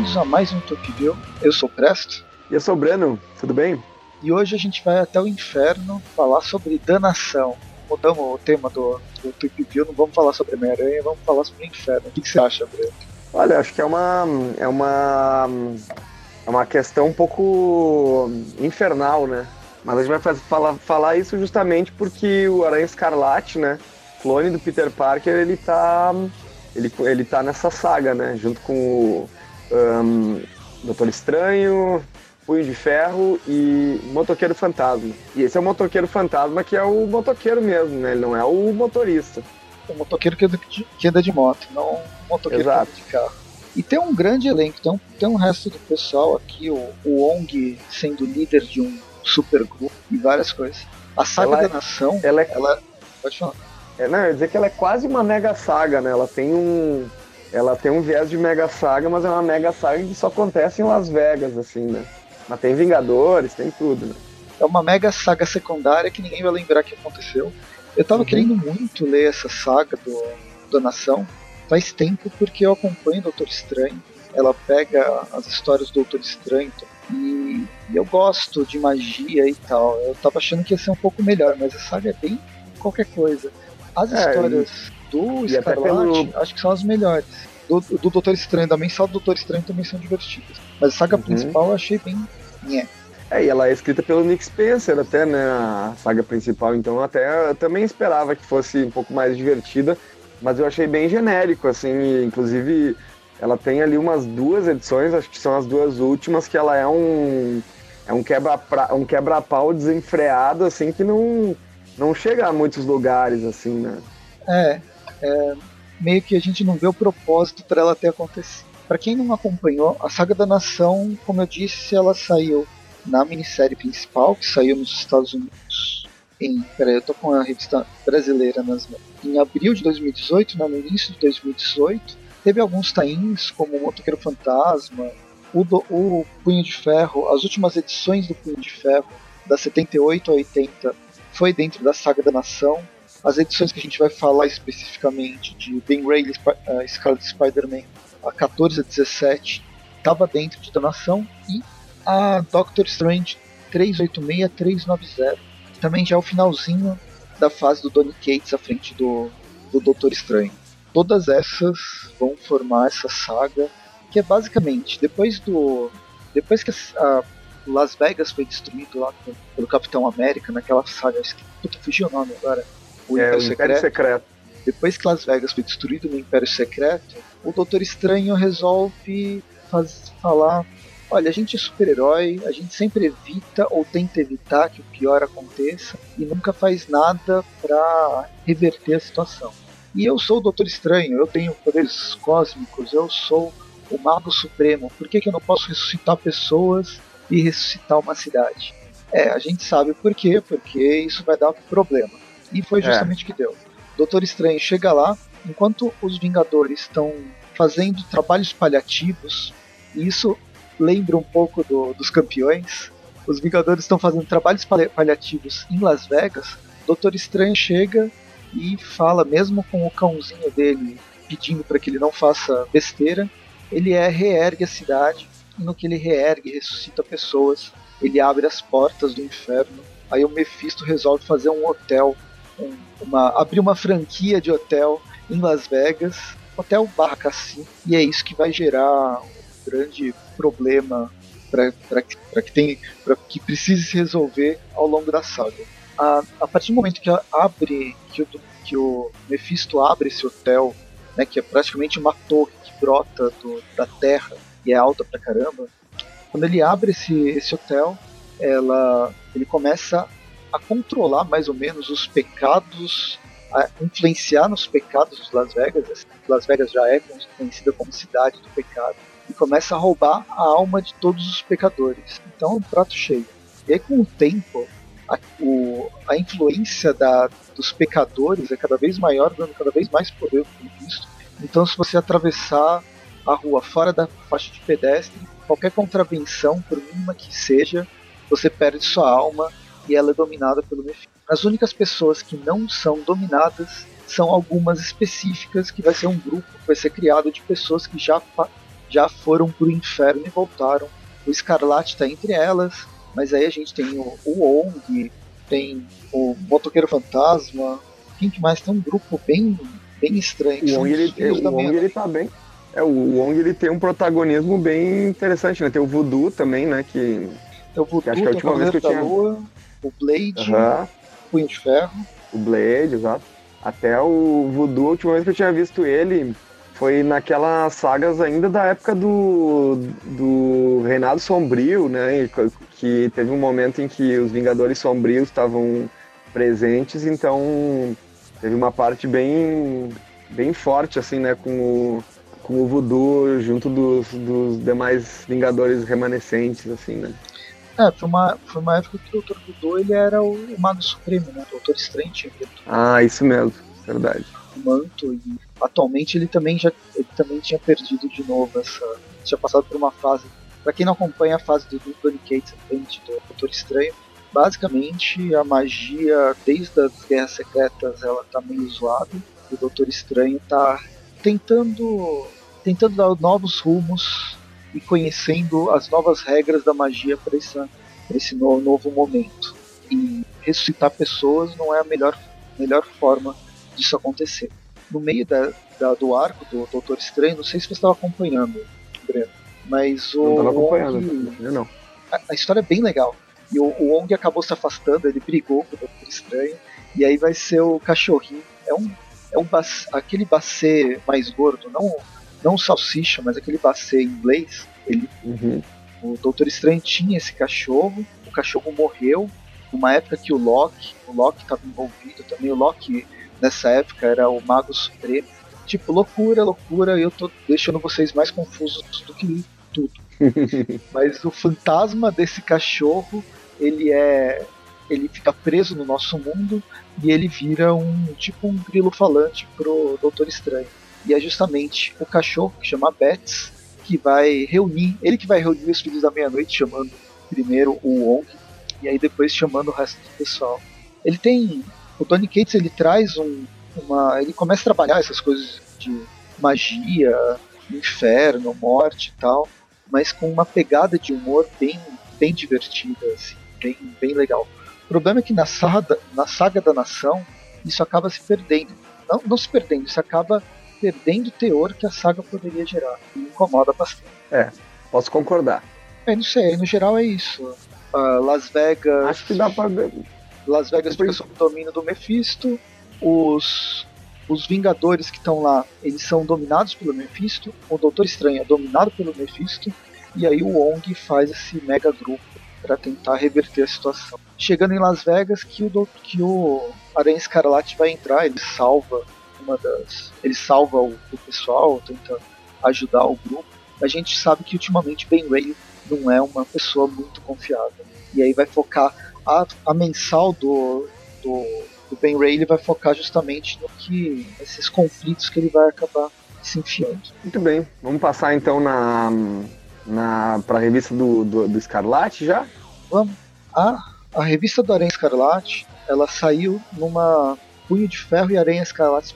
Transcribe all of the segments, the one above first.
bem-vindos a mais um Top View. Eu sou Presto. E eu sou o Breno, tudo bem? E hoje a gente vai até o inferno falar sobre danação. Mudamos o tema do, do Top View, não vamos falar sobre Homem-Aranha, vamos falar sobre o inferno. O que, que você acha, Breno? Olha, acho que é uma, é uma, é uma questão um pouco infernal, né? Mas a gente vai falar, falar isso justamente porque o Aranha Escarlate, né? Clone do Peter Parker, ele tá, ele, ele tá nessa saga, né? Junto com o um, Doutor Estranho, Punho de Ferro e Motoqueiro Fantasma. E esse é o Motoqueiro Fantasma que é o motoqueiro mesmo, né? Ele não é o motorista. O motoqueiro que anda de, que anda de moto, não o motoqueiro Exato. que anda de carro. E tem um grande elenco, tem um, tem um resto do pessoal aqui, o, o Ong sendo líder de um supergrupo e várias coisas. A saga ela, da nação, ela, é, ela pode falar. É, não, eu ia dizer que ela é quase uma mega saga, né? Ela tem um ela tem um viés de mega saga, mas é uma mega saga que só acontece em Las Vegas, assim, né? Mas tem Vingadores, tem tudo, né? É uma mega saga secundária que ninguém vai lembrar que aconteceu. Eu tava uhum. querendo muito ler essa saga do, da Nação faz tempo porque eu acompanho o Doutor Estranho. Ela pega as histórias do Doutor Estranho e, e, eu gosto de magia e tal. Eu tava achando que ia ser um pouco melhor, mas a saga é bem qualquer coisa. As é, histórias e, do Escarlate pelo... acho que são as melhores. Do, do Doutor Estranho, da mensal do Doutor Estranho também são divertidas. Mas a saga uhum. principal eu achei bem. Nhé. É, e ela é escrita pelo Nick Spencer até, né, a saga principal, então até eu também esperava que fosse um pouco mais divertida, mas eu achei bem genérico, assim, inclusive ela tem ali umas duas edições, acho que são as duas últimas, que ela é um é um quebra um quebra-pau desenfreado assim que não não chega a muitos lugares assim, né? É, é meio que a gente não vê o propósito para ela ter acontecido. Para quem não acompanhou, a Saga da Nação, como eu disse, ela saiu na minissérie principal, que saiu nos Estados Unidos em. Peraí, eu tô com a revista brasileira nas mãos. Em abril de 2018, né, no início de 2018, teve alguns tains, como o Motoqueiro Fantasma, o, do, o Punho de Ferro, as últimas edições do Punho de Ferro, da 78 a 80, foi dentro da Saga da Nação. As edições que a gente vai falar especificamente de Ben Reilly, uh, Scarlet Spider-Man, a 14 a 17, estava dentro de da Nação. E a Doctor Strange 386-390. Também já é o finalzinho da fase do Donny Cates à frente do, do Doutor Estranho. Todas essas vão formar essa saga, que é basicamente depois do. Depois que a, Las Vegas foi destruído lá pelo Capitão América, naquela saga. Puta, fugiu o nome agora. O é, Império, o Império Secreto. Secreto. Depois que Las Vegas foi destruído no Império Secreto, o Doutor Estranho resolve faz, falar olha, a gente é super-herói, a gente sempre evita ou tenta evitar que o pior aconteça e nunca faz nada para reverter a situação. E eu sou o Doutor Estranho, eu tenho poderes cósmicos, eu sou o Mago Supremo, por que, que eu não posso ressuscitar pessoas e ressuscitar uma cidade? É, a gente sabe por quê, porque isso vai dar problema. E foi é. justamente o é. que deu. Doutor Estranho chega lá, enquanto os Vingadores estão fazendo trabalhos paliativos, e isso lembra um pouco do, dos campeões. Os Vingadores estão fazendo trabalhos paliativos em Las Vegas. Doutor Estranho chega e fala, mesmo com o cãozinho dele pedindo para que ele não faça besteira, ele é, reergue a cidade. E no que ele reergue, ressuscita pessoas. Ele abre as portas do inferno. Aí o Mephisto resolve fazer um hotel, uma, abrir uma franquia de hotel em Las Vegas, hotel barra cassino. E é isso que vai gerar um grande problema para que, que, que precise se resolver ao longo da saga. A, a partir do momento que abre, que o, que o Mephisto abre esse hotel, né, que é praticamente uma torre que brota do, da terra e é alta pra caramba, quando ele abre esse, esse hotel, ela, ele começa a controlar mais ou menos os pecados, a influenciar nos pecados de Las Vegas. Las Vegas já é conhecida como cidade do pecado e começa a roubar a alma de todos os pecadores. Então é um prato cheio. E aí, com o tempo, a, o, a influência da, dos pecadores é cada vez maior, dando cada vez mais poder para Cristo. Então, se você atravessar a rua fora da faixa de pedestre, qualquer contravenção, por mínima que seja, você perde sua alma e ela é dominada pelo Mephisto. As únicas pessoas que não são dominadas são algumas específicas, que vai ser um grupo que vai ser criado de pessoas que já já foram pro inferno e voltaram. O Escarlate está entre elas, mas aí a gente tem o, o Ong, tem o Motoqueiro Fantasma, quem que mais? Tem um grupo bem, bem estranho. O Ong, ele, é, o Ong ele tá bem. É, o Wong ele tem um protagonismo bem interessante, né? Tem o Voodoo também, né? Que, o Voodoo, que acho que é a última vez que eu tinha. Lua, o Blade, uhum. o Punho de Ferro. O Blade, exato. Até o Voodoo, a última vez que eu tinha visto ele foi naquelas sagas ainda da época do, do Reinado Sombrio, né? Que teve um momento em que os Vingadores Sombrios estavam presentes, então teve uma parte bem, bem forte, assim, né? Com o, com o Voodoo junto dos, dos demais Vingadores remanescentes, assim, né? É, foi uma, foi uma época que o Dr. Voodoo ele era o, o Mago Supremo, né? O Doutor Estranho tinha Ah, isso mesmo, verdade. O manto e atualmente ele também já ele também tinha perdido de novo essa. Tinha passado por uma fase. Para quem não acompanha a fase do Donny Cates frente do Doutor Estranho, basicamente a magia, desde as Guerras Secretas, ela tá meio zoada. E o Doutor Estranho tá tentando tentando dar novos rumos e conhecendo as novas regras da magia para esse novo, novo momento. E ressuscitar pessoas não é a melhor, melhor forma disso acontecer. No meio da, da, do arco do Doutor Estranho, não sei se você estava acompanhando, Breno, mas o. Não estava acompanhando, não. A, a, história é bem legal. E o, o Ong acabou se afastando, ele brigou com o Doutor Estranho, e aí vai ser o cachorrinho. É um. É um aquele bacê mais gordo, não não salsicha, mas aquele bacê inglês, ele, uhum. o Doutor Estranho tinha esse cachorro, o cachorro morreu, numa época que o Loki, o Loki estava envolvido também, o Loki nessa época era o Mago Supremo. Tipo, loucura, loucura, eu tô deixando vocês mais confusos do que tudo. Mas o fantasma desse cachorro, ele é. ele fica preso no nosso mundo e ele vira um tipo um grilo falante pro Doutor Estranho. E é justamente o cachorro, que chama Bets, que vai reunir, ele que vai reunir os filhos da meia-noite, chamando primeiro o Wong, e aí depois chamando o resto do pessoal. Ele tem. O Tony Cates ele traz um, uma. Ele começa a trabalhar essas coisas de magia, inferno, morte e tal, mas com uma pegada de humor bem, bem divertida, assim, bem, bem legal. O problema é que na saga, na saga da nação, isso acaba se perdendo. Não, não se perdendo, isso acaba perdendo o teor que a saga poderia gerar. E incomoda bastante. É, posso concordar. É, não sei, no geral é isso. Uh, Las Vegas. Acho que dá pra. Las Vegas fica sob o domínio do Mephisto. Os, os Vingadores que estão lá, eles são dominados pelo Mephisto. O Doutor Estranho é dominado pelo Mephisto. E aí o Wong faz esse mega grupo para tentar reverter a situação. Chegando em Las Vegas, que o, que o Aranha Escarlate vai entrar, ele salva uma das. Ele salva o, o pessoal, tenta ajudar o grupo. A gente sabe que ultimamente Ben Ray não é uma pessoa muito confiável. E aí vai focar. A, a mensal do, do, do Ben Ray ele vai focar justamente no que. esses conflitos que ele vai acabar se enfiando. Muito bem. Vamos passar então na. na para a revista do, do, do Escarlate já? Vamos. A, a revista do Aranha Escarlate ela saiu numa Punho de Ferro e Aranha Escarlate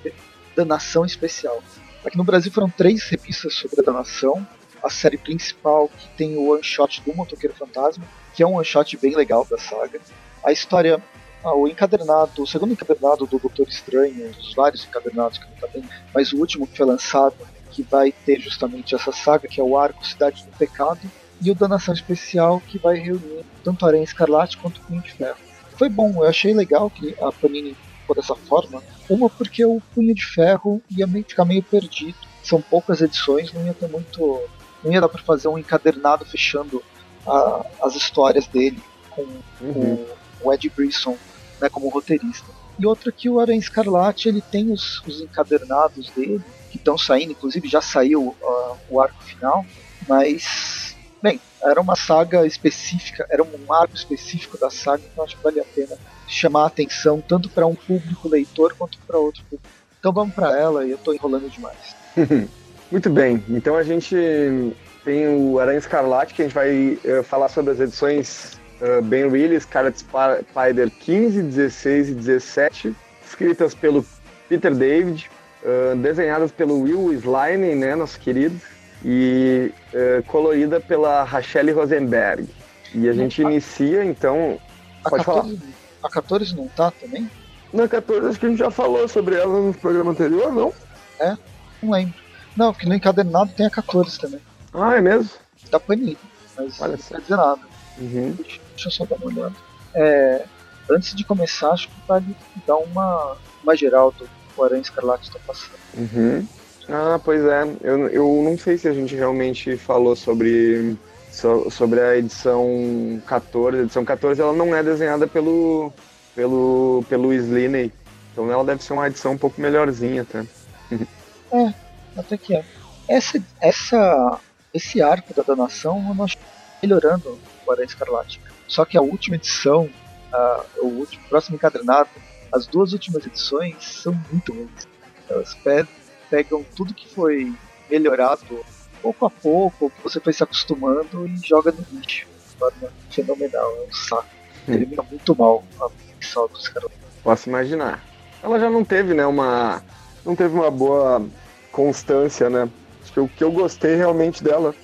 da Nação Especial. Aqui no Brasil foram três revistas sobre a Danação. A série principal, que tem o one-shot do Motoqueiro Fantasma, que é um one-shot bem legal da saga. A história, ah, o encadernado, o segundo encadernado do Doutor Estranho, dos vários encadernados que não tá bem, mas o último que foi lançado, que vai ter justamente essa saga, que é o arco Cidade do Pecado, e o da Nação Especial, que vai reunir tanto Aranha Escarlate quanto Punho de Ferro. Foi bom, eu achei legal que a Panini por dessa forma. Uma porque o Punho de Ferro ia ficar meio perdido. São poucas edições, não ia ter muito. Não ia dar para fazer um encadernado fechando a, as histórias dele com, uhum. o, o Ed Brisson né, como roteirista. E outra que o Aranha Escarlate ele tem os, os encadernados dele, que estão saindo, inclusive já saiu uh, o arco final, mas, bem, era uma saga específica, era um arco específico da saga, então acho que vale a pena chamar a atenção tanto para um público leitor quanto para outro público. Então vamos para ela e eu estou enrolando demais. Muito bem, então a gente tem o Aranha Escarlate, que a gente vai uh, falar sobre as edições uh, Ben Reilly, Scarlet Spider 15, 16 e 17, escritas pelo Peter David, uh, desenhadas pelo Will Slane, né, nosso querido, e uh, colorida pela Rachelle Rosenberg. E a gente inicia, então. Pode 14, falar. A 14 não tá também? Na 14 acho que a gente já falou sobre ela no programa anterior, não? É? Não lembro. Não, porque no encadernado tem a 14 também. Ah, é mesmo? Da Panini. Mas Olha não quer dizer nada. Uhum. Deixa, deixa eu só dar uma olhada. É, antes de começar, acho que vale dar uma, uma geral do que o Aranha Escarlate está passando. Uhum. Ah, pois é. Eu, eu não sei se a gente realmente falou sobre, so- sobre a edição 14. A edição 14 ela não é desenhada pelo, pelo, pelo Sliney. Então ela deve ser uma edição um pouco melhorzinha até. Até que é. Essa, essa, esse arco da danação eu não acho melhorando o Aranha Escarlate. Só que a última edição, a, o último, próximo encadernado, as duas últimas edições são muito ruins. Elas pe- pegam tudo que foi melhorado pouco a pouco, que você foi se acostumando e joga no lixo. De forma fenomenal, é um saco. Termina muito mal a missão dos caras. Posso imaginar. Ela já não teve, né, uma. Não teve uma boa constância, né? Acho que o que eu gostei realmente dela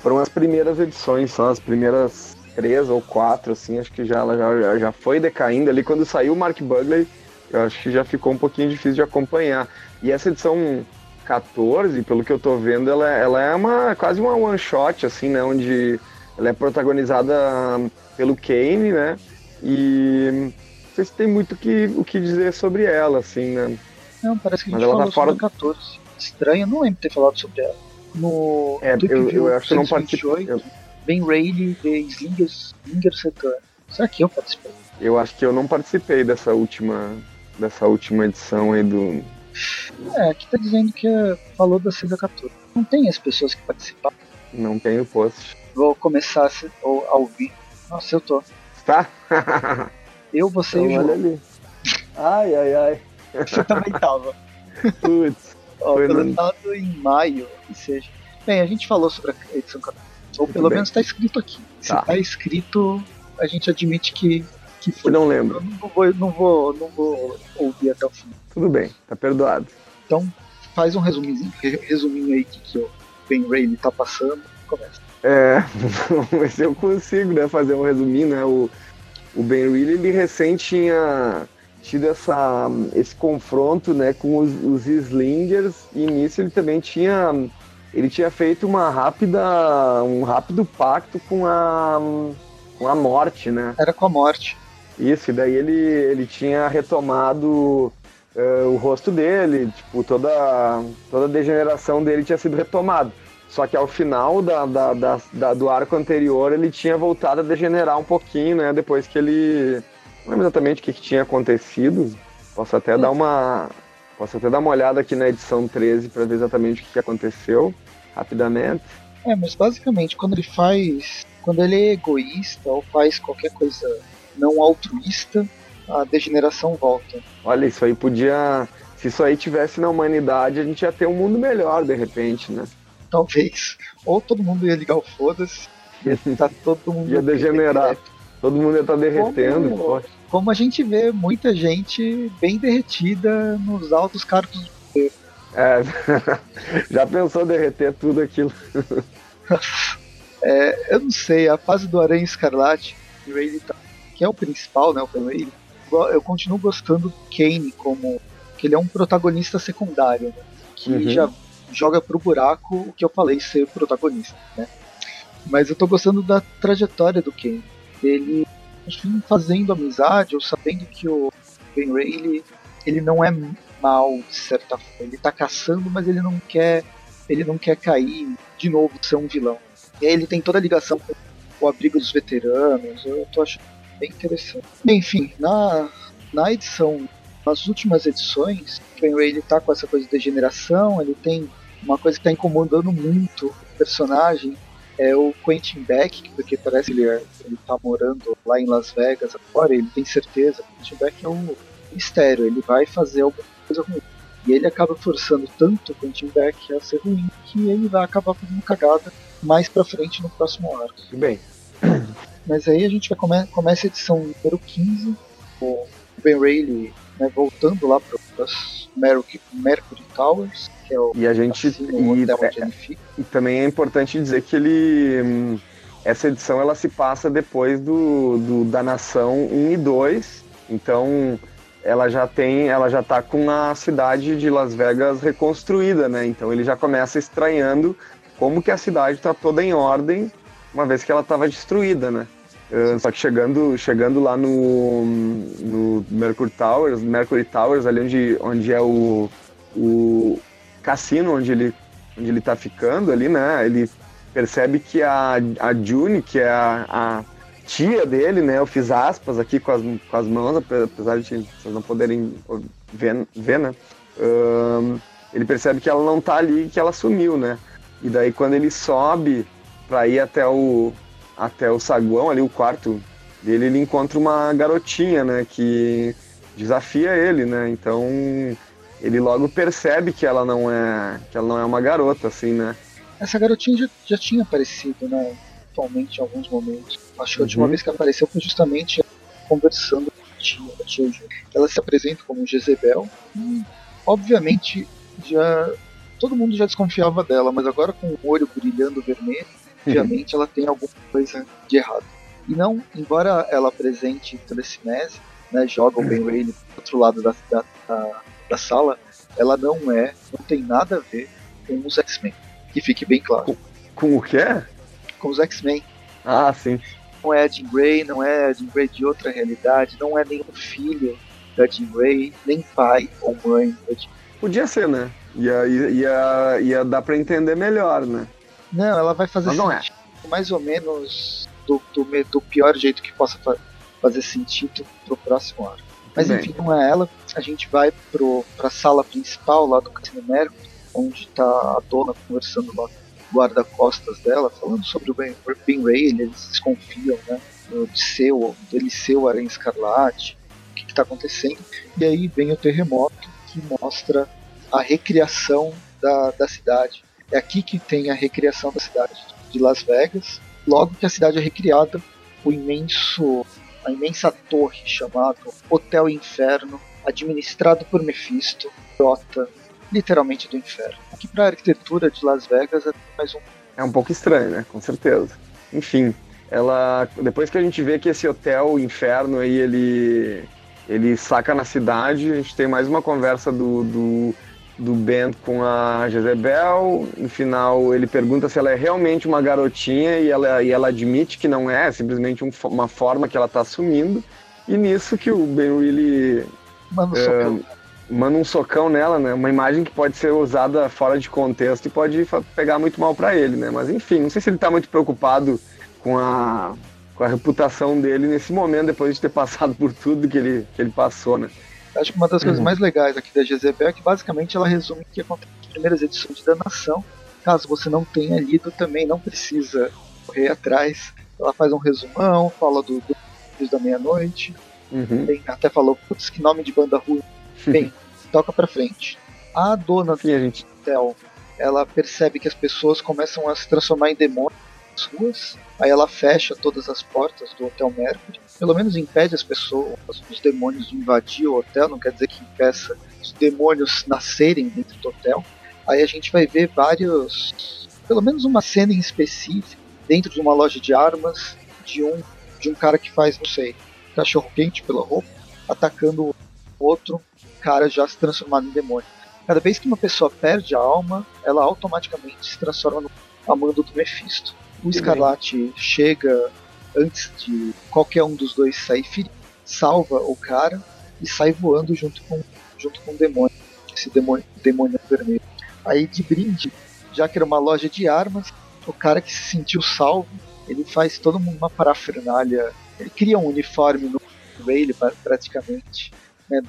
foram as primeiras edições, só as primeiras três ou quatro, assim, acho que já ela já, já foi decaindo ali. Quando saiu o Mark Bugley, eu acho que já ficou um pouquinho difícil de acompanhar. E essa edição 14, pelo que eu tô vendo, ela, ela é uma quase uma one shot, assim, né? Onde ela é protagonizada pelo Kane, né? E não sei se tem muito que, o que dizer sobre ela, assim, né? Não, parece que a Mas gente ela falou tá fora- sobre a 14. Estranho, eu não lembro de ter falado sobre ela. No É, eu, eu acho que não 128, participei. Ben Rayleigh de Slingers, Slingers Return. Será que eu participei? Eu acho que eu não participei dessa última, dessa última edição aí do. É, aqui tá dizendo que é, falou da Cida 14. Não tem as pessoas que participaram. Não tenho post. Vou começar a, se- ou- a ouvir. Nossa, eu tô. Tá? Eu, você e o Então, olha João. ali. Ai, ai, ai. Você também tava. Putz. Ó, lançado em maio, que seja. Bem, a gente falou sobre a edição 14. Ou Muito pelo bem. menos tá escrito aqui. Se Tá. tá escrito, a gente admite que, que Eu foi. não Eu lembro. não vou, não vou, não vou ouvir até o fim. Tudo bem, tá perdoado. Então, faz um resuminho, resuminho aí que, que o Ben Rayleigh tá passando. Começa. É, mas eu consigo, né, fazer um resuminho, né? O, o Ben Reilly, ele recém tinha tido essa, esse confronto, né, com os, os Slingers e nisso ele também tinha ele tinha feito uma rápida um rápido pacto com a com a morte, né? Era com a morte. Isso, e daí ele, ele tinha retomado eh, o rosto dele, tipo, toda, toda a degeneração dele tinha sido retomada. Só que ao final da, da, da- da- do arco anterior ele tinha voltado a degenerar um pouquinho, né? Depois que ele. Não lembro exatamente o que, que tinha acontecido. Posso até dar uma. Posso até dar uma olhada aqui na edição 13 para ver exatamente o que, que aconteceu, rapidamente. É, mas basicamente quando ele faz. Quando ele é egoísta ou faz qualquer coisa não altruísta, a degeneração volta. Olha, isso aí podia. Se isso aí tivesse na humanidade, a gente ia ter um mundo melhor, de repente, né? Talvez. Ou todo mundo ia ligar o foda-se. Ia tá todo mundo. Ia degenerar. Todo mundo ia estar derretendo. Como-. Como a gente vê muita gente bem derretida nos altos cargos. É, já pensou derreter tudo aquilo? É, eu não sei, a fase do Aranha Escarlate, o Rayleigh tá- que é o principal, né, o eu continuo gostando do Kane como que ele é um protagonista secundário, né, que Uhum. já joga pro buraco o que eu falei ser protagonista, né. Mas eu tô gostando da trajetória do Kane. Ele enfim, fazendo amizade ou sabendo que o Ben Rayleigh ele não é mal de certa forma. Ele tá caçando, mas ele não quer ele não quer cair de novo ser um vilão. E aí ele tem toda a ligação com o abrigo dos veteranos. Eu tô achando bem interessante. Enfim, na, na edição, nas últimas edições, o Ben Rayleigh tá com essa coisa de degeneração, ele tem uma coisa que tá incomodando muito o personagem, é o Quentin Beck, porque parece que ele, é- ele tá morando lá em Las Vegas agora, ele tem certeza. O Quentin Beck é um mistério, ele vai fazer alguma coisa ruim. E ele acaba forçando tanto o Quentin Beck a ser ruim que ele vai acabar fazendo cagada mais pra frente no próximo arco. Bem. Mas aí a gente vai come começa a edição número 15, o Ben Rayleigh né, voltando lá para os Mercury, Towers, que é o e a gente e, é, e também é importante dizer que ele hum, essa edição ela se passa depois do, do da Nação 1 e 2, então ela já tem, ela já tá com a cidade de Las Vegas reconstruída, né? Então ele já começa estranhando como que a cidade está toda em ordem, uma vez que ela estava destruída, né? Uh, só que chegando, chegando lá no, no Mercury Towers, Mercury Towers, ali onde, onde é o, o cassino onde ele, onde ele tá ficando ali, né? Ele percebe que a, a June, que é a, a tia dele, né? Eu fiz aspas aqui com as, com as mãos, apesar de vocês não poderem ver, ver né? Um, ele percebe que ela não tá ali que ela sumiu, né? E daí quando ele sobe para ir até o até o saguão ali, o quarto dele, ele encontra uma garotinha, né? Que desafia ele, né? Então ele logo percebe que ela não é que ela não é uma garota, assim, né? Essa garotinha já, já tinha aparecido, né? atualmente em alguns momentos. Acho que a última uhum. vez que apareceu foi justamente conversando com a tia, a tia Ela se apresenta como Jezebel e, obviamente, já todo mundo já desconfiava dela, mas agora com o olho brilhando vermelho. Obviamente ela tem alguma coisa de errado. E não, embora ela apresente Telecinese, né, joga o Ben Ray do outro lado da, da, da, da sala, ela não é, não tem nada a ver com os X-Men. Que fique bem claro. Com, com o que é? com os X-Men. Ah, sim. Não é Jean Grey, não é Jean Grey de outra realidade, não é nenhum filho da Jean Grey, nem pai ou mãe da Jean Podia ser, né? Ia, ia, ia dar pra entender melhor, né? Não, ela vai fazer não é. mais ou menos do, do, do, pior jeito que possa fazer sentido pro próximo ano. Mas Bem. enfim, não é ela. A gente vai pro, pra sala principal lá do Mercury, onde tá a dona conversando lá guarda-costas dela, falando sobre o Ben, ben Ray, eles desconfiam, né? De ser, dele ser o Aranha Escarlate, o que está acontecendo. E aí vem o terremoto que mostra a recriação da, da cidade. É aqui que tem a recriação da cidade de Las Vegas. Logo que a cidade é recriada, o imenso, a imensa torre chamada Hotel Inferno, administrado por Mephisto, brota literalmente do inferno. Aqui para a arquitetura de Las Vegas é mais um. É um pouco estranho, né? Com certeza. Enfim, ela depois que a gente vê que esse hotel inferno aí ele ele saca na cidade, a gente tem mais uma conversa do, do, do Ben com a Jezebel. No final, ele pergunta se ela é realmente uma garotinha e ela, e ela admite que não é, é simplesmente um, uma forma que ela está assumindo. E nisso que o Ben Willy. Mano, uh, manda um socão nela, né? Uma imagem que pode ser usada fora de contexto e pode pegar muito mal para ele, né? Mas enfim, não sei se ele tá muito preocupado com a, com a reputação dele nesse momento, depois de ter passado por tudo que ele, que ele passou, né? Acho que uma das uhum. coisas mais legais aqui da Jezebel é que basicamente ela resume o que acontece nas primeiras edições de Danação. Caso você não tenha lido também, não precisa correr atrás. Ela faz um resumão, fala do, do da meia-noite. Uhum. até falou, putz, que nome de banda ruim. Bem, toca pra frente. A dona Sim, do gente... hotel, ela percebe que as pessoas começam a se transformar em demônios ruas. Aí ela fecha todas as portas do Hotel Mercury. Pelo menos impede as pessoas, os demônios de invadir o hotel. Não quer dizer que impeça os demônios nascerem dentro do hotel. Aí a gente vai ver vários, pelo menos uma cena em específico, dentro de uma loja de armas, de um de um cara que faz, não sei, cachorro quente pela roupa, atacando outro cara já se transformado em demônio. Cada vez que uma pessoa perde a alma, ela automaticamente se transforma no amando do Mephisto. O Escarlate chega antes de qualquer um dos dois sair ferido, salva o cara e sai voando junto com, junto com o demônio, esse demônio, demônio vermelho. Aí de brinde, já que era uma loja de armas, o cara que se sentiu salvo, ele faz todo mundo uma parafernália, ele cria um uniforme no Rayleigh praticamente, né,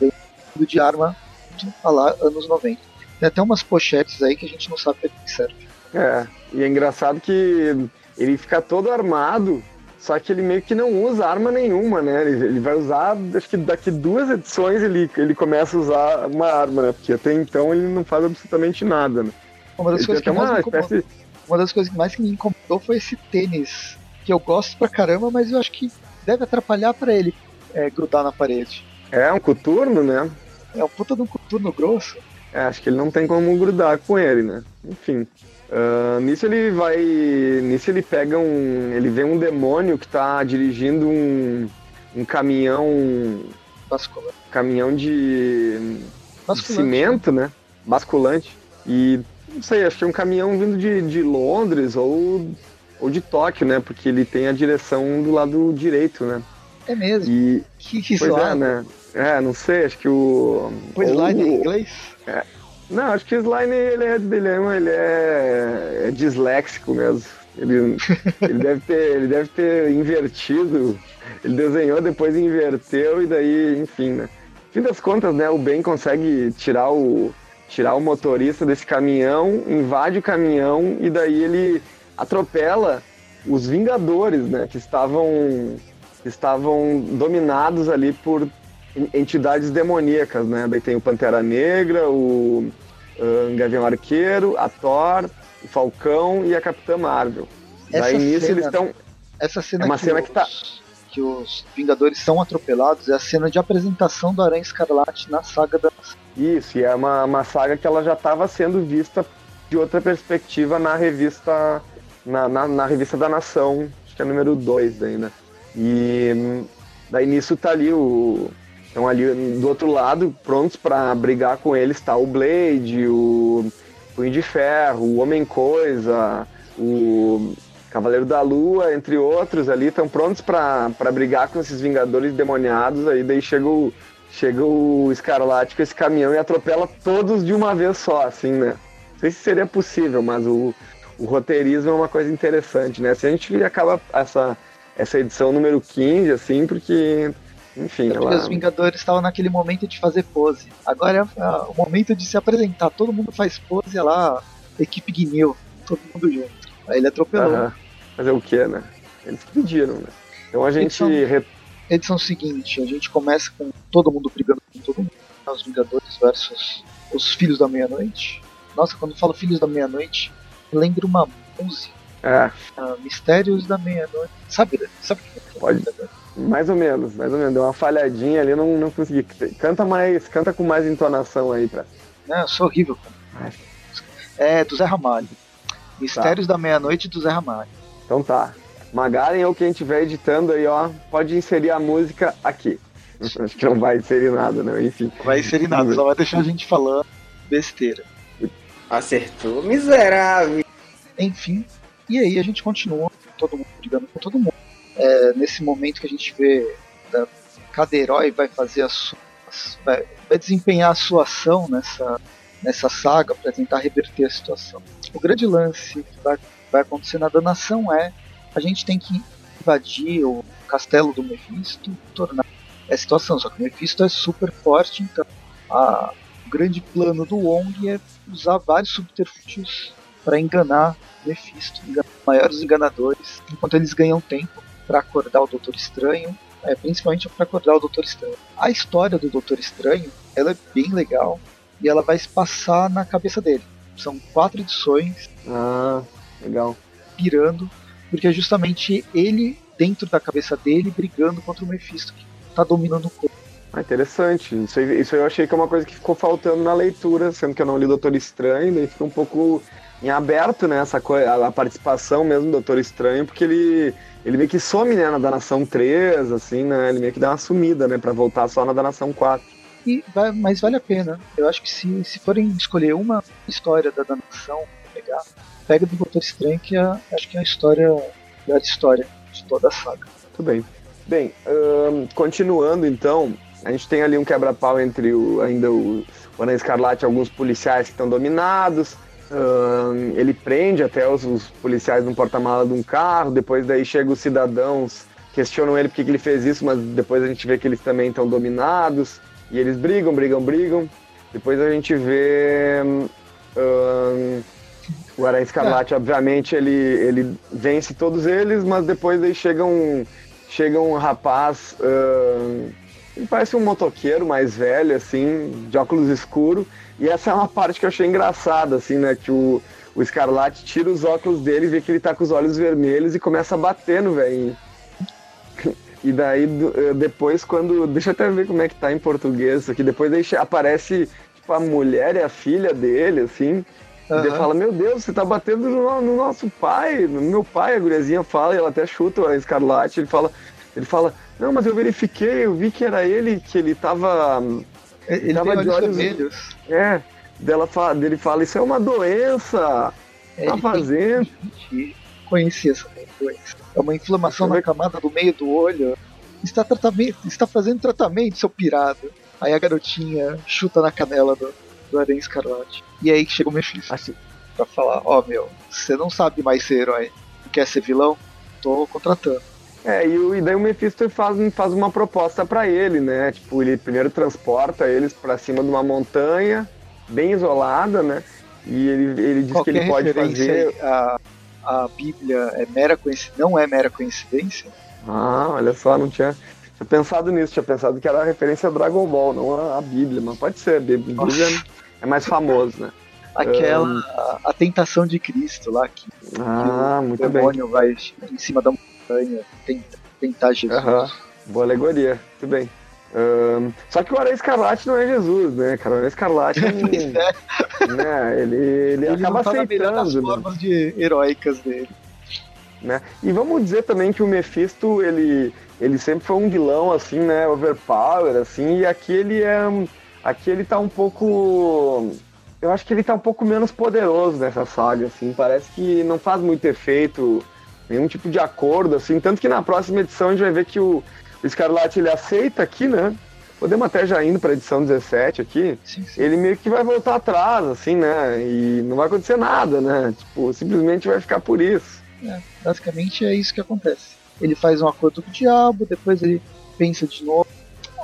de arma de falar anos 90. Tem até umas pochetes aí que a gente não sabe para que serve. É, e é engraçado que ele fica todo armado, só que ele meio que não usa arma nenhuma, né? Ele, ele vai usar, acho que daqui duas edições ele, ele começa a usar uma arma, né? Porque até então ele não faz absolutamente nada, né? Uma das, coisas que, mais uma, espécie... uma das coisas que mais me incomodou foi esse tênis, que eu gosto pra caramba, mas eu acho que deve atrapalhar para ele é, grudar na parede. É um coturno, né? É um puta de um coturno grosso. É, acho que ele não tem como grudar com ele, né? Enfim. Uh, nisso ele vai. Nisso ele pega um. Ele vê um demônio que tá dirigindo um, um caminhão. Basculante. Caminhão de, de cimento, né? Basculante. E não sei, acho que é um caminhão vindo de, de Londres ou, ou de Tóquio, né? Porque ele tem a direção do lado direito, né? É mesmo. E, que que pois é, né? É, não sei, acho que o. O slide em inglês? É, não, acho que o Slime ele é, ele é, ele é, é disléxico mesmo. Ele, ele, deve ter, ele deve ter invertido. Ele desenhou, depois inverteu e daí, enfim, né? Fim das contas, né, o Ben consegue tirar o, tirar o motorista desse caminhão, invade o caminhão e daí ele atropela os Vingadores, né, que estavam, que estavam dominados ali por entidades demoníacas, né? Daí tem o Pantera Negra, o uh, Gavião Arqueiro, a Thor, o Falcão e a Capitã Marvel. Essa Daí nisso cena, eles estão. Essa cena, É uma que, cena os, que tá- que os Vingadores são atropelados é a cena de apresentação do Aranha Escarlate na saga da. Isso, e é uma, uma saga que ela já estava sendo vista de outra perspectiva na revista. Na, na, na revista da Nação, acho que é número 2 ainda. E hum, daí nisso tá ali o. Ali do outro lado, prontos para brigar com eles, tá o Blade, o Punho de Ferro, o Homem Coisa, o Cavaleiro da Lua, entre outros ali, estão prontos para brigar com esses Vingadores demoniados. Aí daí chega o, chega o Escarlate com esse caminhão e atropela todos de uma vez só, assim, né? Não sei se seria possível, mas o, o roteirismo é uma coisa interessante, né? Se a gente acaba essa, essa edição número 15, assim, porque enfim, É porque ela... os Vingadores estavam naquele momento de fazer pose. Agora é ah, o momento de se apresentar. Todo mundo faz pose é lá, equipe Guineu, todo mundo junto. Aí ele atropelou. Aham. Fazer o quê, né? Eles que pediram, né? Então a gente. Edição- re- Edição seguinte, a gente começa com todo mundo brigando com todo mundo. Os Vingadores versus os Filhos da Meia-Noite. Nossa, quando eu falo Filhos da Meia-Noite, lembra uma música. É, ah, Mistérios da Meia-Noite. Sabe? Sabe o que é? Pode. Mais ou menos, mais ou menos. Deu uma falhadinha ali, não, não consegui. Canta mais, canta com mais entonação aí pra. Não, eu sou horrível. cara. É, do Zé Ramalho. Mistérios da Meia-Noite do Zé Ramalho. Então tá. Magaren ou quem estiver editando aí, ó, pode inserir a música aqui. Acho que não vai inserir nada, né? Enfim. Não vai inserir nada, só vai deixar a gente falando besteira. Acertou, miserável. Enfim, e aí a gente continua, todo mundo brigando com todo mundo. É, nesse momento que a gente vê da, cada herói vai fazer a sua. Vai, vai desempenhar a sua ação nessa, nessa saga para tentar reverter a situação. O grande lance que vai, vai acontecer na danação é a gente tem que invadir o castelo do Mephisto tornar a situação. Só que o Mephisto é super forte, então a, o grande plano do Wong é usar vários subterfúgios para enganar Mephisto, enganar maiores enganadores, enquanto eles ganham tempo para acordar o Doutor Estranho, é, principalmente para acordar o Doutor Estranho. A história do Doutor Estranho ela é bem legal e ela vai se passar na cabeça dele. São quatro edições Ah, legal. pirando, porque é justamente ele dentro da cabeça dele brigando contra o Mephisto que tá dominando o corpo. Ah, interessante. Isso, aí, isso aí eu achei que é uma coisa que ficou faltando na leitura, sendo que eu não li Doutor Estranho, daí fica um pouco em aberto, né, essa coisa, a participação mesmo do Doutor Estranho, porque ele, ele meio que some, né, na Danação 3, assim, né, ele meio que dá uma sumida, né, pra voltar só na Danação 4. E vai, mas vale a pena. Eu acho que se, se forem escolher uma história da danação, pegar, pega do Doutor Estranho, que é, acho que é a história, a melhor história de toda a saga. Muito bem. Bem, ahn, continuando então, a gente tem ali um quebra-pau entre o, ainda o, o Aranha Escarlate e alguns policiais que estão dominados. Ele prende até os, os policiais no porta-mala de um carro, depois daí chegam os cidadãos, questionam ele porque que ele fez isso, mas depois a gente vê que eles também estão dominados. E eles brigam, brigam, brigam. Depois a gente vê. o Aranha Escarlate, obviamente, ele, ele vence todos eles, mas depois aí chega um, chega um rapaz. ele parece um motoqueiro mais velho, assim, de óculos escuros. E essa é uma parte que eu achei engraçada, assim, né? Que o, o Escarlate tira os óculos dele, vê que ele tá com os olhos vermelhos e começa a bater no velhinho. E daí, eh, depois, quando. Deixa eu até ver como é que tá em português aqui. Depois aí aparece tipo, a mulher e a filha dele, assim. Uhum. E ele fala: Meu Deus, você tá batendo no, no, nosso pai, no meu pai. A guriazinha fala, e ela até chuta a escarlate. Ele fala: Ele fala, Não, mas eu verifiquei, eu vi que era ele, que ele tava. Ele, tava de olhos vermelhos. É. Dela fala, dele fala: Isso é uma doença. É, tá fazendo. Conheci essa doença. É uma inflamação na camada do meio do olho. Está, tratamento, está fazendo tratamento, seu pirado. Aí a garotinha chuta na canela do, do Aranha Escarlate. E aí que chega o Mephisto. Assim. Pra falar, ó oh, meu, você não sabe mais ser herói. Quer ser vilão? Tô contratando. É, e, o, e daí o Mephisto faz, faz uma proposta para ele, né? Tipo, ele primeiro transporta eles para cima de uma montanha, bem isolada, né? E ele, ele diz Qualquer que ele pode fazer. A, a Bíblia é mera coincidência, não é mera coincidência? Ah, olha só, não tinha, tinha pensado nisso, tinha pensado que era a referência a Dragon Ball, não a, a Bíblia, mas pode ser, a Bíblia é mais famoso, né? Aquela um... a, tentação de Cristo lá que, ah, que o muito demônio bem. vai em cima da montanha tentar, tentar Jesus. Uhum. Boa alegoria, muito bem. Um, só que o Aranha Escarlate não é Jesus, né, cara? O Aranha Escarlate é, né, ele, ele, ele acaba tá aceitando. As né? formas de heróicas dele. Né? E vamos dizer também que o Mephisto, ele, ele sempre foi um vilão, assim, né, overpower, assim, e aqui ele é... Aqui ele tá um pouco... Eu acho que ele tá um pouco menos poderoso nessa saga, assim, parece que não faz muito efeito, nenhum tipo de acordo, assim, tanto que na próxima edição a gente vai ver que o o Scarlatti ele aceita aqui, né? Podemos até já indo para edição 17 aqui, sim, sim. ele meio que vai voltar atrás, assim, né? E não vai acontecer nada, né? Tipo, simplesmente vai ficar por isso. É, basicamente é isso que acontece. Ele faz um acordo com o diabo, depois ele pensa de novo.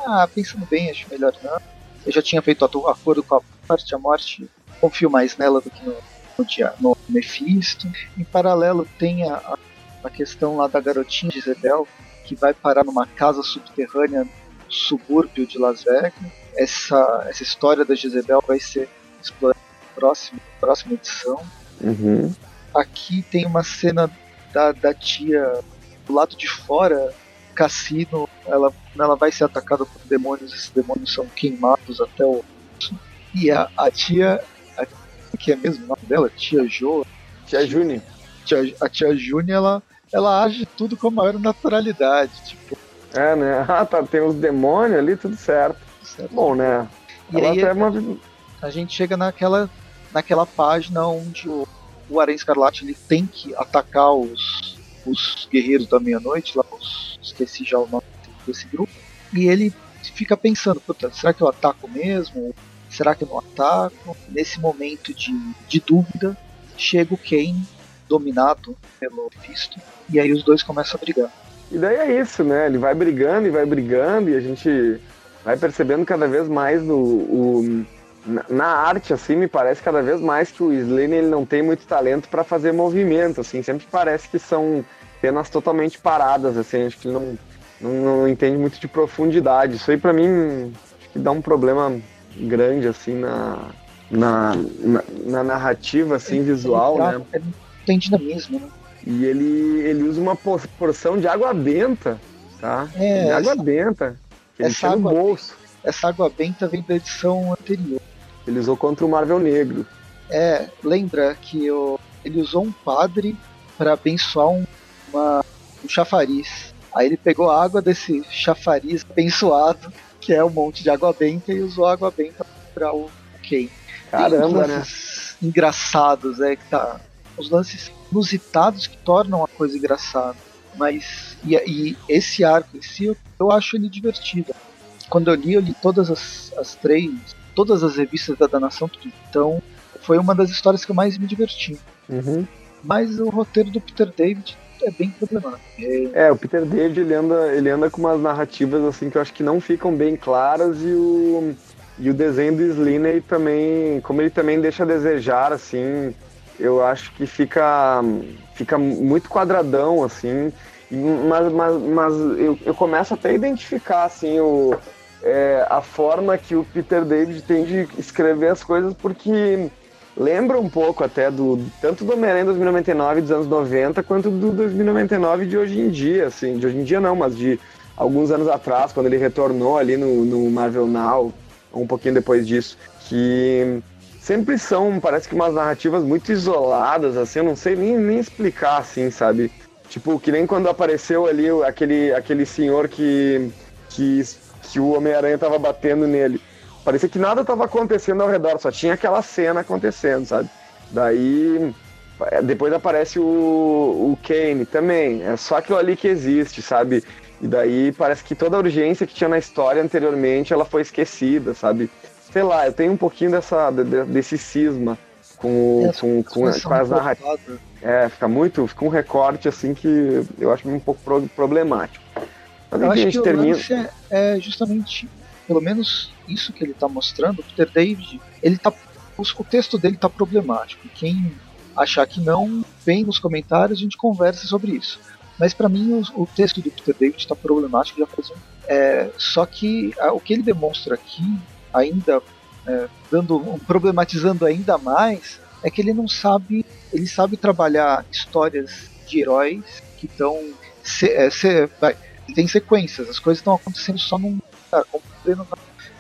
Ah, pensando bem, acho melhor não. Eu já tinha feito acordo com a parte da morte, confio mais nela do que no, no, no Mephisto. Em paralelo tem a, a questão lá da garotinha de Isabel, que vai parar numa casa subterrânea no subúrbio de Las Vegas. Essa, essa história da Jezebel vai ser explorada na próxima, próxima edição. Uhum. Aqui tem uma cena da, da tia do lado de fora, cassino, ela, ela vai ser atacada por demônios, esses demônios são queimados até o. E a, a tia, a, que é mesmo o nome dela? Tia Jo? Tia Juni. Tia, a tia Juni, ela ela age tudo com a maior naturalidade, tipo. É, né? Ah, tá, tem os demônios ali, tudo certo. certo. Bom, né? E ela aí, é uma... a gente chega naquela, naquela página onde o, o Aranha Escarlate ele tem que atacar os, os guerreiros da meia-noite, lá os, esqueci já o nome desse grupo, e ele fica pensando, será que eu ataco mesmo? Será que eu não ataco? Nesse momento de, de dúvida, chega o Kane dominado pelo Fisto, e aí os dois começam a brigar. E daí é isso, né? Ele vai brigando e vai brigando, e a gente vai percebendo cada vez mais no, o, na arte, assim, me parece cada vez mais que o Slane ele não tem muito talento para fazer movimento, assim, sempre parece que são penas totalmente paradas, assim, acho que ele não, não, não entende muito de profundidade. Isso aí para mim acho que dá um problema grande, assim, na, na, na, na narrativa, assim, visual, né? Tem dinamismo, né? E ele, ele usa uma porção de água benta, tá? É, de água essa, benta. Que ele no bolso. Essa água benta vem da edição anterior. Ele usou contra o Marvel Negro. É, lembra que o, ele usou um padre para abençoar um, uma, um chafariz. Aí ele pegou a água desse chafariz abençoado, que é um monte de água benta, e usou a água benta para o Kane. Caramba, né? Engraçados, é que tá os lances inusitados que tornam a coisa engraçada. Mas e, e esse arco em si, eu, eu, acho ele divertido. Quando eu li, eu li todas as, as três, todas as revistas da Danação, então foi uma das histórias que eu mais me diverti. Uhum. Mas o roteiro do Peter David é bem problemático. É... é, o Peter David ele anda, ele anda com umas narrativas assim que eu acho que não ficam bem claras e o e o desenho do Sliney também, como ele também deixa a desejar assim, eu acho que fica, fica muito quadradão, assim, mas, mas, mas eu, eu começo até a identificar, assim, o, é, a forma que o Peter David tem de escrever as coisas, porque lembra um pouco até do tanto do Homem-Aranha 2099 dos anos 90 quanto do 2099 de hoje em dia, assim, de hoje em dia não, mas de alguns anos atrás, quando ele retornou ali no, no Marvel Now, um pouquinho depois disso, que sempre são, parece que umas narrativas muito isoladas, assim, eu não sei nem, nem explicar, assim, sabe? Tipo, que nem quando apareceu ali aquele, aquele senhor que, que, que o Homem-Aranha tava batendo nele. Parecia que nada tava acontecendo ao redor, só tinha aquela cena acontecendo, sabe? Daí é, depois aparece o, o Kane também. É só aquilo ali que existe, sabe? E daí parece que toda a urgência que tinha na história anteriormente ela foi esquecida, sabe? Sei lá, eu tenho um pouquinho dessa, desse cisma com, é, com, com, com as narrativas. É, fica muito, fica um recorte assim que eu acho um pouco problemático. Mas eu acho a gente que termina... é, é, justamente, pelo menos isso que ele está mostrando, o Peter David, ele tá, o texto dele está problemático. Quem achar que não, vem nos comentários e a gente conversa sobre isso. Mas para mim o, o, texto do Peter David está problemático já faz um. É, só que a, o que ele demonstra aqui, ainda é, dando, problematizando ainda mais, é que ele não sabe, ele sabe trabalhar histórias de heróis que estão se, é, se, tem sequências, as coisas estão acontecendo só num tá,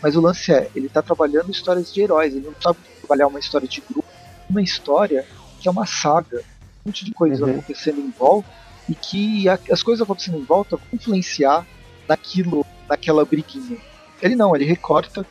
mas o lance é, ele está trabalhando histórias de heróis, ele não sabe trabalhar uma história de grupo, uma história que é uma saga, um monte de coisas uhum. acontecendo em volta e que a, as coisas acontecendo em volta vão influenciar naquilo, naquela briguinha. Ele não, ele recorta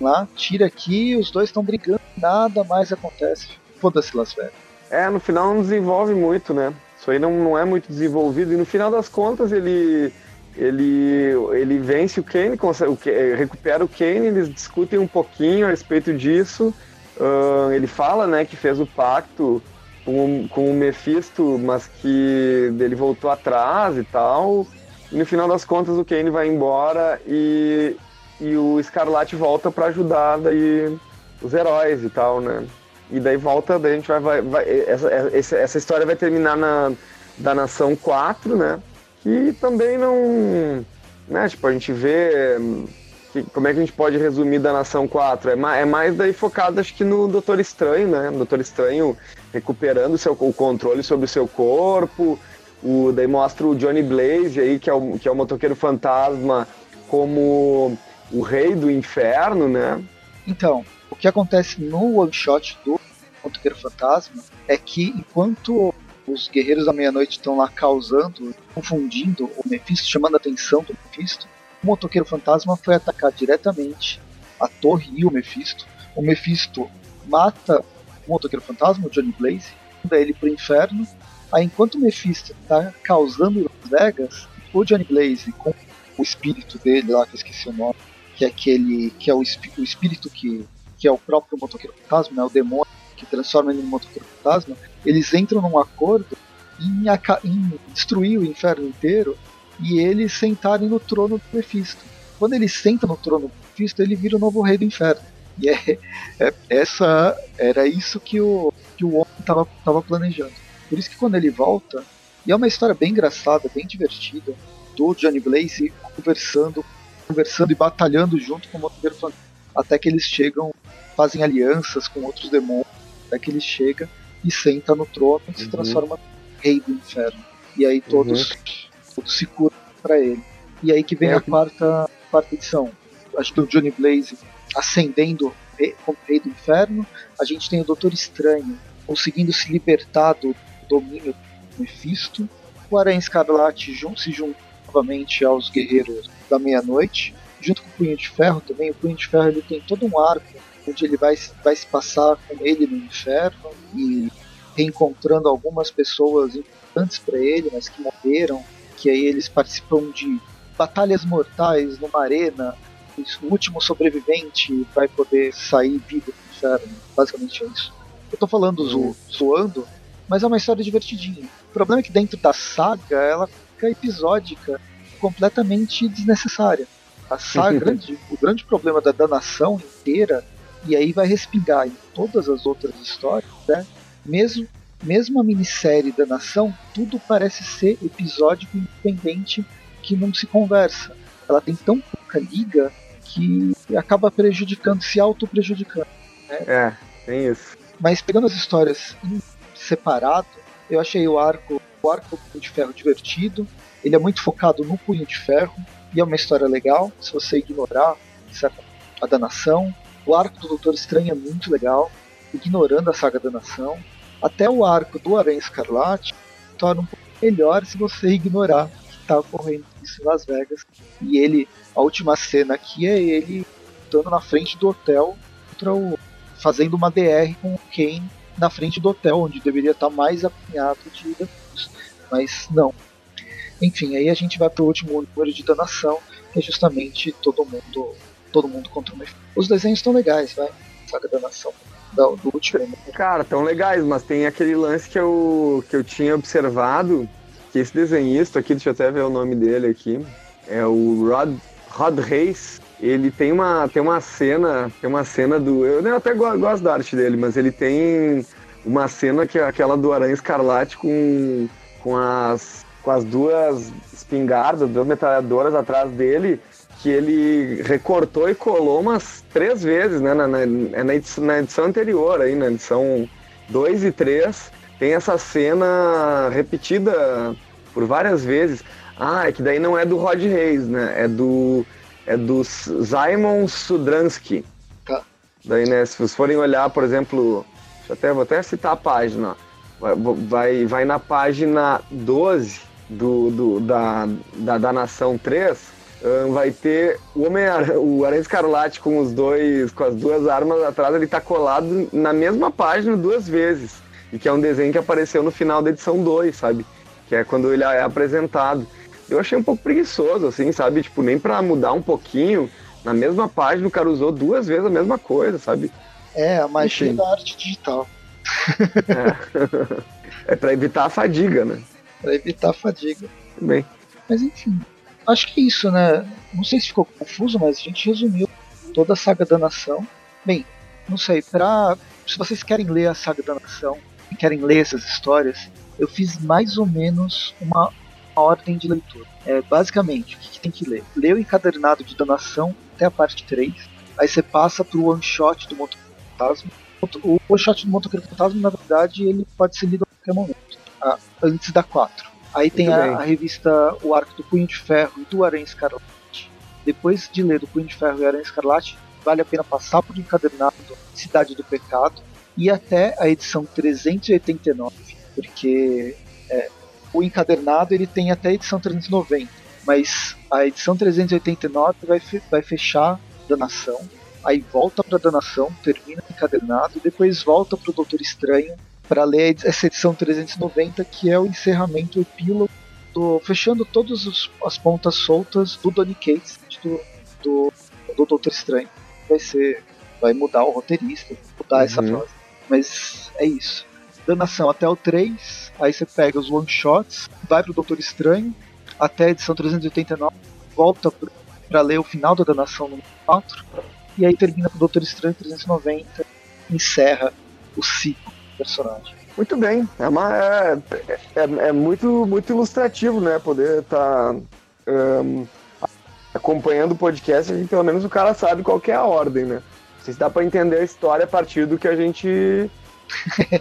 lá, tira aqui, os dois estão brigando, nada mais acontece. Foda-se Las Vegas. É, no final não desenvolve muito, né? Isso aí não, não é muito desenvolvido e no final das contas ele ele, ele vence o Kane, consegue, recupera o Kane, eles discutem um pouquinho a respeito disso Uh, ele fala, né, que fez o pacto com, com o Mephisto, mas que ele voltou atrás e tal. E no final das contas o Kane vai embora e, e o Escarlate volta para ajudar daí os heróis e tal, né? E daí volta, daí a gente vai. vai, vai essa, essa, história vai terminar na da Nação 4, né? Que também não. Né, tipo, a gente vê que, como é que a gente pode resumir da Nação 4? É, é mais daí focado, acho que no Doutor Estranho, né? Doutor Estranho recuperando o, seu, o controle sobre o seu corpo. O, daí mostra o Johnny Blaze aí, que é o, que é o motoqueiro fantasma, como o rei do inferno, né? Então, o que acontece no one shot do motoqueiro fantasma é que enquanto os guerreiros da meia-noite estão lá causando, confundindo o Mephisto, chamando a atenção do Mephisto, o motoqueiro fantasma foi atacar diretamente a torre e o Mephisto. O Mephisto mata o motoqueiro fantasma, o Johnny Blaze, manda ele pro inferno. Aí enquanto o Mephisto está causando Las Vegas, o Johnny Blaze com o espírito dele lá, que eu esqueci o nome, que é aquele que é o, o espírito que, que é o próprio motoqueiro fantasma, né, o demônio que transforma ele no motoqueiro fantasma, eles entram num acordo em, em destruir o inferno inteiro e eles sentarem no trono do Mephisto. Quando ele senta no trono do Mephisto, ele vira o novo rei do inferno. E é, é essa era isso que o que o homem estava planejando. Por isso que quando ele volta, e é uma história bem engraçada, bem divertida, do Johnny Blaze conversando, conversando e batalhando junto com o Motoqueiro Fantasma, até que eles chegam, fazem alianças com outros demônios, até que ele chega e senta no trono e uhum. se transforma em rei do inferno. E aí todos uhum tudo se cura para ele. E aí que vem é. a quarta, quarta edição. Acho que o Johnny Blaze ascendendo como rei do inferno. A gente tem o Doutor Estranho conseguindo se libertar do domínio do Mephisto. O Aranha Escarlate se junta novamente aos Guerreiros da Meia-Noite, junto com o Punho de Ferro também. O Punho de Ferro ele tem todo um arco onde ele vai, vai se passar com ele no inferno e reencontrando algumas pessoas importantes para ele, mas que morreram que aí eles participam de batalhas mortais numa arena. O último sobrevivente vai poder sair vivo do inferno. Basicamente é isso. Eu tô falando zo zoando, mas é uma história divertidinha. O problema é que dentro da saga ela fica episódica, completamente desnecessária. A saga, grande, o grande problema da danação inteira, e aí vai respingar em todas as outras histórias, né? Mesmo mesmo a minissérie da Nação, tudo parece ser episódico independente que não se conversa. Ela tem tão pouca liga que acaba prejudicando, se auto-prejudicando. Né? É, tem isso. Mas pegando as histórias separado, eu achei o arco o arco de Ferro divertido, ele é muito focado no Punho de Ferro, e é uma história legal, se você ignorar certo, a danação. O arco do Doutor Estranho é muito legal, ignorando a saga da nação. Até o arco do Aranha Escarlate torna um pouco melhor se você ignorar que está ocorrendo isso em Las Vegas. E ele, a última cena aqui é ele estando na frente do hotel o, fazendo uma DR com o Kane na frente do hotel, onde deveria estar mais apinhado de. Mas não. Enfim, aí a gente vai para o último número de danação, que é justamente todo mundo todo mundo contra o Mephisto. Os desenhos estão legais, vai. Saga da nação do, do. Cara, tão legais, mas tem aquele lance que eu, que eu tinha observado, que esse desenhista aqui, deixa eu até ver o nome dele aqui, é o Rod, Rod Reis. Ele tem uma, tem uma cena, tem uma cena do. Eu até gosto da arte dele, mas ele tem uma cena que é aquela do Aranha Escarlate com, com, as, com as duas espingardas, duas metralhadoras atrás dele, que ele recortou e colou umas três vezes, né? Na, na, é na, edição, na edição anterior, aí, na edição 2 e 3, tem essa cena repetida por várias vezes. Ah, é que daí não é do Rod Reis, né? É do. É do Simon Sudransky. Tá. Daí, né, se vocês forem olhar, por exemplo, até, vou até citar a página. Vai, vai, vai na página 12 do, do, da, da, da Nação 3 vai ter o Homem o Aranha Escarlate com os dois, com as duas armas atrás, ele tá colado na mesma página duas vezes. E que é um desenho que apareceu no final da edição 2, sabe? Que é quando ele é apresentado. Eu achei um pouco preguiçoso, assim, sabe? Tipo, nem para mudar um pouquinho, na mesma página o cara usou duas vezes a mesma coisa, sabe? É, a magia da arte digital. É, é para evitar a fadiga, né? Para evitar a fadiga. Bem. Mas enfim, acho que é isso, né? Não sei se ficou confuso, mas a gente resumiu toda a saga da nação. Bem, não sei, pra. Se vocês querem ler a saga da nação, querem ler essas histórias, eu fiz mais ou menos uma, ordem de leitura. É, basicamente, o que, que, tem que ler? Lê o encadernado de Danação até a parte 3, aí você passa pro one shot do Motoqueiro Fantasma. O one shot do Motoqueiro Fantasma, na verdade, ele pode ser lido a qualquer momento, antes da 4. Aí tem a, a, revista O Arco do Punho de Ferro e do Aranha Escarlate. Depois de ler do Punho de Ferro e Aranha Escarlate, vale a pena passar por encadernado Cidade do Pecado e até a edição 389, porque é, o encadernado ele tem até a edição 390, mas a edição 389 vai, vai fechar Danação, aí volta para Danação, termina o encadernado, e depois volta para o Doutor Estranho para ler essa edição 390, que é o encerramento, o epílogo, do, fechando todas as pontas soltas do Donny Cates, do, do, do Doutor Estranho. Vai ser. Vai mudar o roteirista, mudar uhum. essa frase. Mas é isso. Danação até o 3, aí você pega os one shots, vai pro Doutor Estranho, até a edição 389, volta para ler o final da Danação no 4, e aí termina com o Doutor Estranho 390, encerra o ciclo personagem. Muito bem, é, uma, é, é, é muito, muito ilustrativo, né? Poder estar tá, um, acompanhando o podcast, a gente, pelo menos o cara sabe qual é a ordem, né? Não sei se dá para entender a história a partir do que a gente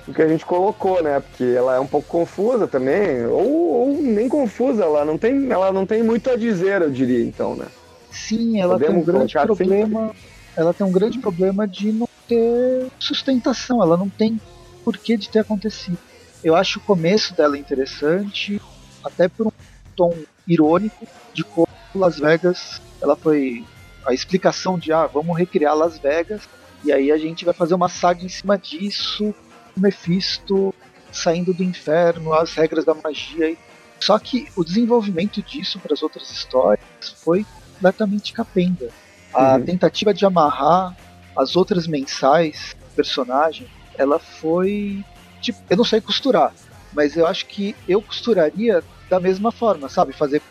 do que a gente colocou, né? Porque ela é um pouco confusa também, ou, ou, nem confusa, ela não tem, ela não tem muito a dizer, eu diria, então, né? Sim, ela Podemos tem um grande problema. Ela tem um grande problema de não ter sustentação, ela não tem porquê de ter acontecido. Eu acho o começo dela interessante, até por um tom irônico de como Las Vegas, ela foi a explicação de ah, vamos recriar Las Vegas e aí a gente vai fazer uma saga em cima disso, o Mephisto saindo do inferno, as regras da magia. Só que o desenvolvimento disso para as outras histórias foi completamente capenga. A uhum. tentativa de amarrar as outras mensais personagem ela foi. Tipo, eu não sei costurar, mas eu acho que eu costuraria da mesma forma, sabe? Fazer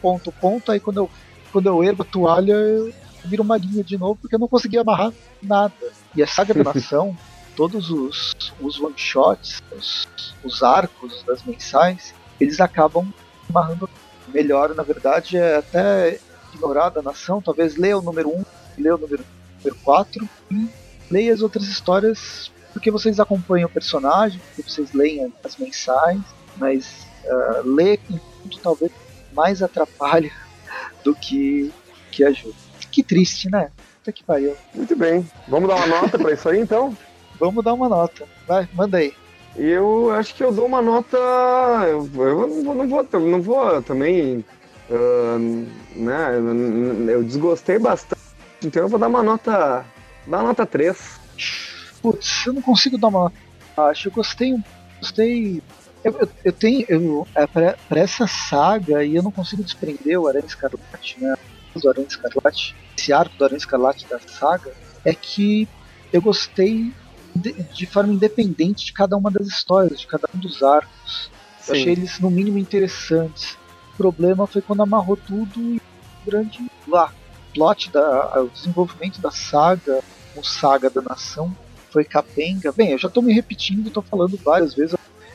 ponto, ponto, aí quando eu, quando eu ergo a toalha, eu viro uma linha de novo, porque eu não conseguia amarrar nada. E a saga da nação, todos os, os one-shots, os, os arcos das mensais, eles acabam amarrando melhor, na verdade, é até ignorar a nação, talvez leia o número 1, leia o número 4 e leia as outras histórias porque vocês acompanham o personagem, porque vocês leem as mensais, mas Uh, ler talvez mais atrapalha do que, que ajuda. Que triste, né? Puta que pariu. Muito bem. Vamos dar uma nota para isso aí então? Vamos dar uma nota. Vai, manda aí. Eu acho que eu dou uma nota. Eu, eu não, vou, não, vou, não vou também. Uh, né, eu desgostei bastante. Então eu vou dar uma nota. Dar uma nota 3. Putz, eu não consigo dar uma. Acho que eu gostei. Gostei. Eu, eu, eu tenho. Eu, é, pra, pra, essa saga, e eu não consigo desprender o Aranha Escarlate, né? Do Aranha Escarlate. Esse arco do Aranha Escarlate da saga. É que eu gostei de, de, forma independente de cada uma das histórias, de cada um dos arcos. Sim. Eu achei eles, no mínimo, interessantes. O problema foi quando amarrou tudo e o grande lá, plot, da, o desenvolvimento da saga, o Saga da Nação, foi capenga. Bem, eu já estou me repetindo, estou falando várias vezes,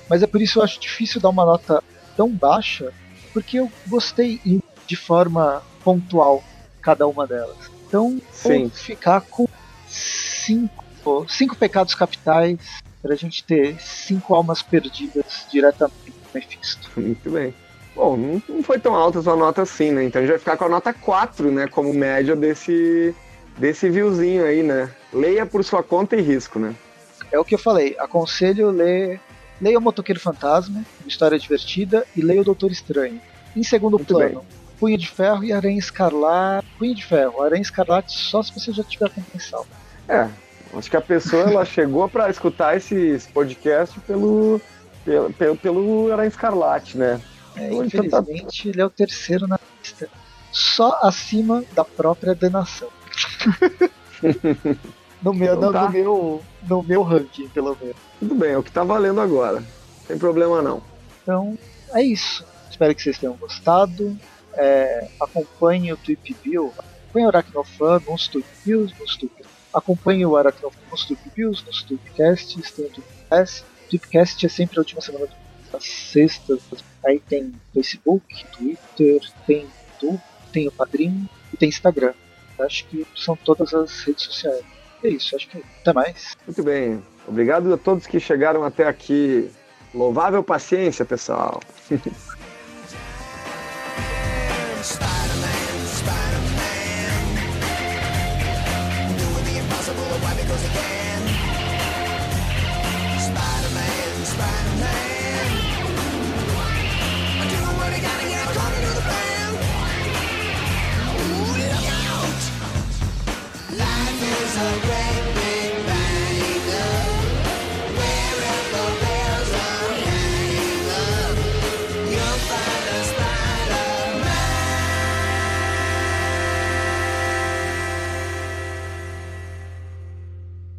mas é por isso que eu acho difícil dar uma nota tão baixa, porque eu gostei de forma pontual cada uma delas. Então, Sim. vou ficar com cinco cinco pecados capitais para a gente ter cinco almas perdidas diretamente no Mephisto. Muito bem. Bom, não, foi tão alta sua nota assim, né? Então a gente vai ficar com a nota 4, né? Como média desse, desse viewzinho aí, né? Leia por sua conta e risco, né? É o que eu falei. Aconselho ler. Leia o Motoqueiro Fantasma, uma história divertida, e leia o Doutor Estranho. Em segundo Muito plano, bem. Punho de Ferro e Aranha Escarlate. Punho de Ferro, Aranha Escarlate só se você já tiver compensado. É, Acho que a pessoa ela chegou para escutar esse podcast pelo, pelo, pelo, pelo Aranha Escarlate, né? É, então, infelizmente, tá... ele é o terceiro na lista. Só acima da própria Denação. no, meu, então tá. no, meu, no meu ranking, pelo menos. Tudo bem, é o que tá valendo agora. Tem problema não. Então, é isso. Espero que vocês tenham gostado. É, acompanhe o Tweep Bill. Acompanhe o Aracnofan nos Tweep Bills, nos Tweep Acompanhe o Aracnofan nos Tweepviews, nos Tweepcasts, tem o Tweepcast. Tweepcast é sempre a última semana das sextas. Aí tem Facebook, Twitter, tem YouTube, tem o Padrim e tem Instagram. Acho que são todas as redes sociais. É isso, acho que até mais. Muito bem. Obrigado a todos que chegaram até aqui. Louvável paciência, pessoal.